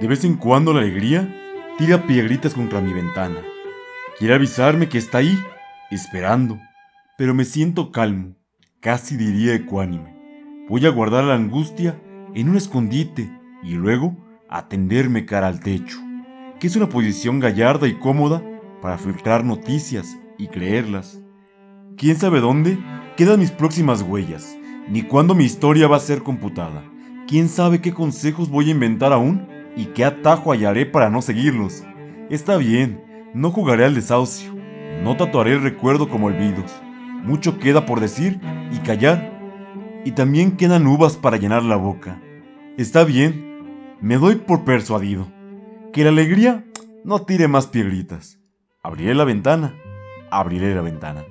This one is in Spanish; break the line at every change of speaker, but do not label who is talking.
De vez en cuando la alegría tira piedritas contra mi ventana. Quiere avisarme que está ahí, esperando, pero me siento calmo, casi diría ecuánime. Voy a guardar la angustia en un escondite y luego a tenderme cara al techo, que es una posición gallarda y cómoda para filtrar noticias y creerlas. ¿Quién sabe dónde quedan mis próximas huellas? Ni cuándo mi historia va a ser computada. ¿Quién sabe qué consejos voy a inventar aún y qué atajo hallaré para no seguirlos? Está bien, no jugaré al desahucio, no tatuaré el recuerdo como olvidos. Mucho queda por decir y callar. Y también quedan uvas para llenar la boca. Está bien, me doy por persuadido. Que la alegría no tire más piedritas. Abriré la ventana, abriré la ventana.